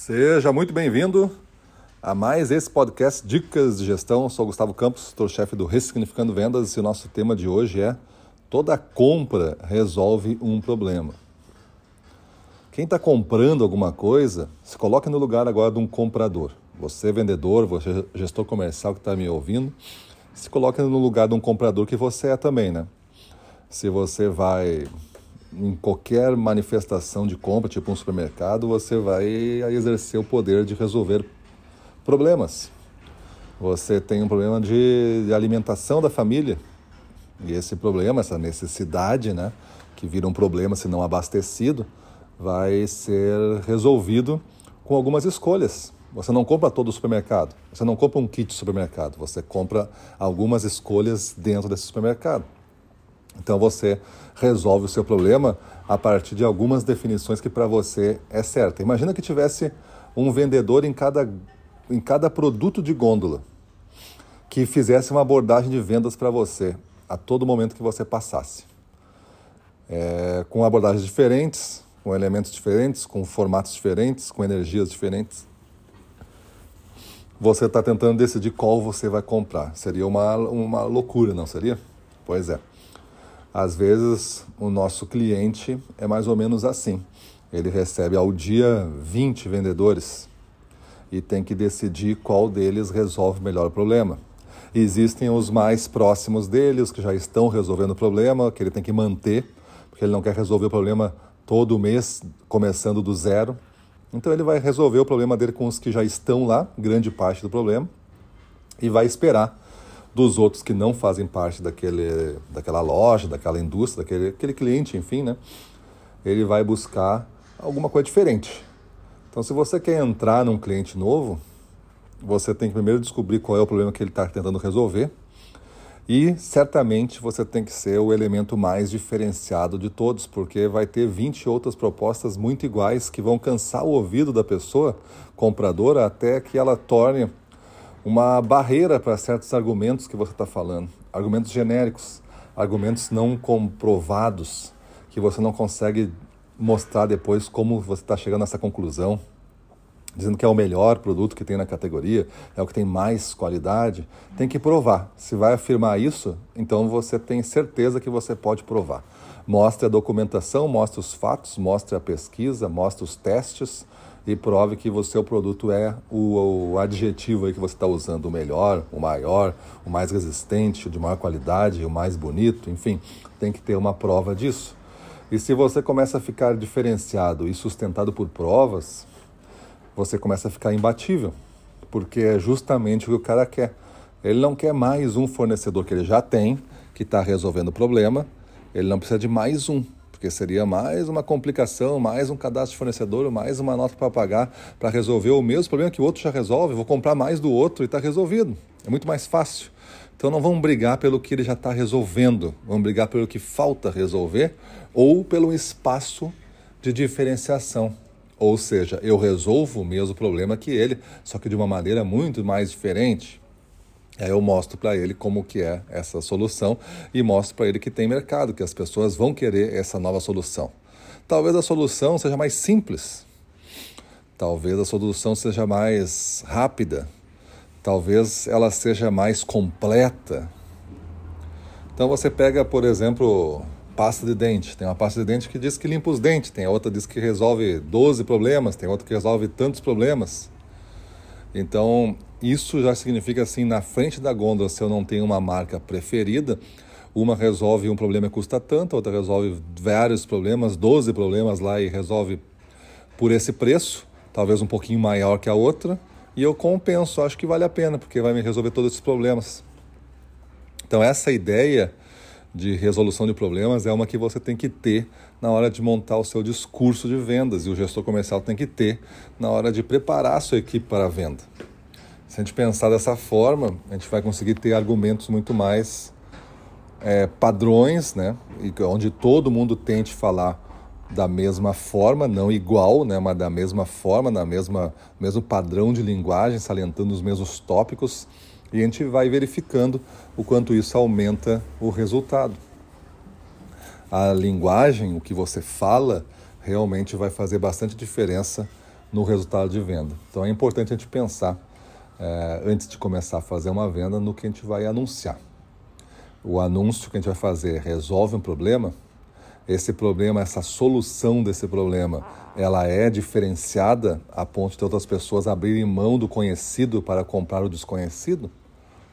Seja muito bem-vindo a mais esse podcast Dicas de Gestão. Eu sou Gustavo Campos, estou chefe do Ressignificando Vendas e o nosso tema de hoje é Toda compra resolve um problema. Quem está comprando alguma coisa, se coloque no lugar agora de um comprador. Você, vendedor, você, gestor comercial que está me ouvindo, se coloque no lugar de um comprador que você é também, né? Se você vai em qualquer manifestação de compra, tipo um supermercado, você vai exercer o poder de resolver problemas. Você tem um problema de, de alimentação da família. E esse problema, essa necessidade, né, que vira um problema se não abastecido, vai ser resolvido com algumas escolhas. Você não compra todo o supermercado, você não compra um kit de supermercado, você compra algumas escolhas dentro desse supermercado. Então você resolve o seu problema a partir de algumas definições que para você é certa. Imagina que tivesse um vendedor em cada, em cada produto de gôndola que fizesse uma abordagem de vendas para você a todo momento que você passasse. É, com abordagens diferentes, com elementos diferentes, com formatos diferentes, com energias diferentes. Você está tentando decidir qual você vai comprar. Seria uma, uma loucura, não seria? Pois é. Às vezes, o nosso cliente é mais ou menos assim. Ele recebe ao dia 20 vendedores e tem que decidir qual deles resolve melhor o problema. Existem os mais próximos dele, os que já estão resolvendo o problema, que ele tem que manter, porque ele não quer resolver o problema todo mês, começando do zero. Então ele vai resolver o problema dele com os que já estão lá, grande parte do problema, e vai esperar dos outros que não fazem parte daquele, daquela loja, daquela indústria, daquele aquele cliente, enfim, né? Ele vai buscar alguma coisa diferente. Então, se você quer entrar num cliente novo, você tem que primeiro descobrir qual é o problema que ele está tentando resolver. E certamente você tem que ser o elemento mais diferenciado de todos, porque vai ter 20 outras propostas muito iguais que vão cansar o ouvido da pessoa compradora até que ela torne uma barreira para certos argumentos que você está falando, argumentos genéricos, argumentos não comprovados, que você não consegue mostrar depois como você está chegando nessa conclusão, dizendo que é o melhor produto que tem na categoria, é o que tem mais qualidade, tem que provar. Se vai afirmar isso, então você tem certeza que você pode provar. Mostre a documentação, mostre os fatos, mostre a pesquisa, mostre os testes, e prove que o seu produto é o, o adjetivo aí que você está usando, o melhor, o maior, o mais resistente, o de maior qualidade, o mais bonito, enfim, tem que ter uma prova disso. E se você começa a ficar diferenciado e sustentado por provas, você começa a ficar imbatível, porque é justamente o que o cara quer. Ele não quer mais um fornecedor que ele já tem, que está resolvendo o problema, ele não precisa de mais um porque seria mais uma complicação, mais um cadastro de fornecedor, mais uma nota para pagar para resolver o mesmo problema que o outro já resolve. Vou comprar mais do outro e está resolvido. É muito mais fácil. Então não vamos brigar pelo que ele já está resolvendo, vamos brigar pelo que falta resolver ou pelo espaço de diferenciação. Ou seja, eu resolvo o mesmo problema que ele, só que de uma maneira muito mais diferente. Aí eu mostro para ele como que é essa solução e mostro para ele que tem mercado, que as pessoas vão querer essa nova solução. Talvez a solução seja mais simples. Talvez a solução seja mais rápida. Talvez ela seja mais completa. Então você pega, por exemplo, pasta de dente. Tem uma pasta de dente que diz que limpa os dentes, tem outra que diz que resolve 12 problemas, tem outra que resolve tantos problemas. Então, isso já significa assim, na frente da gôndola, se eu não tenho uma marca preferida, uma resolve um problema e custa tanto, a outra resolve vários problemas, 12 problemas lá e resolve por esse preço, talvez um pouquinho maior que a outra, e eu compenso, acho que vale a pena, porque vai me resolver todos esses problemas. Então, essa ideia de resolução de problemas é uma que você tem que ter na hora de montar o seu discurso de vendas e o gestor comercial tem que ter na hora de preparar a sua equipe para a venda. Se a gente pensar dessa forma, a gente vai conseguir ter argumentos muito mais é, padrões, né? E onde todo mundo tente falar da mesma forma, não igual, né? Mas da mesma forma, na mesma mesmo padrão de linguagem, salientando os mesmos tópicos, e a gente vai verificando o quanto isso aumenta o resultado. A linguagem, o que você fala, realmente vai fazer bastante diferença no resultado de venda. Então é importante a gente pensar é, antes de começar a fazer uma venda no que a gente vai anunciar. O anúncio que a gente vai fazer resolve um problema? Esse problema, essa solução desse problema, ela é diferenciada a ponto de outras pessoas abrirem mão do conhecido para comprar o desconhecido?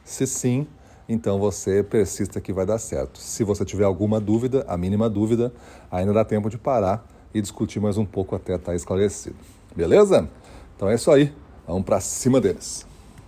Se sim, então você persista que vai dar certo. Se você tiver alguma dúvida, a mínima dúvida, ainda dá tempo de parar e discutir mais um pouco até estar esclarecido. Beleza? Então é isso aí. Vamos para cima deles.